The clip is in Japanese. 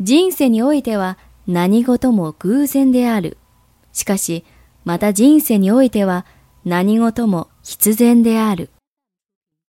人生においては何事も偶然である。しかし、また人生においては何事も必然である。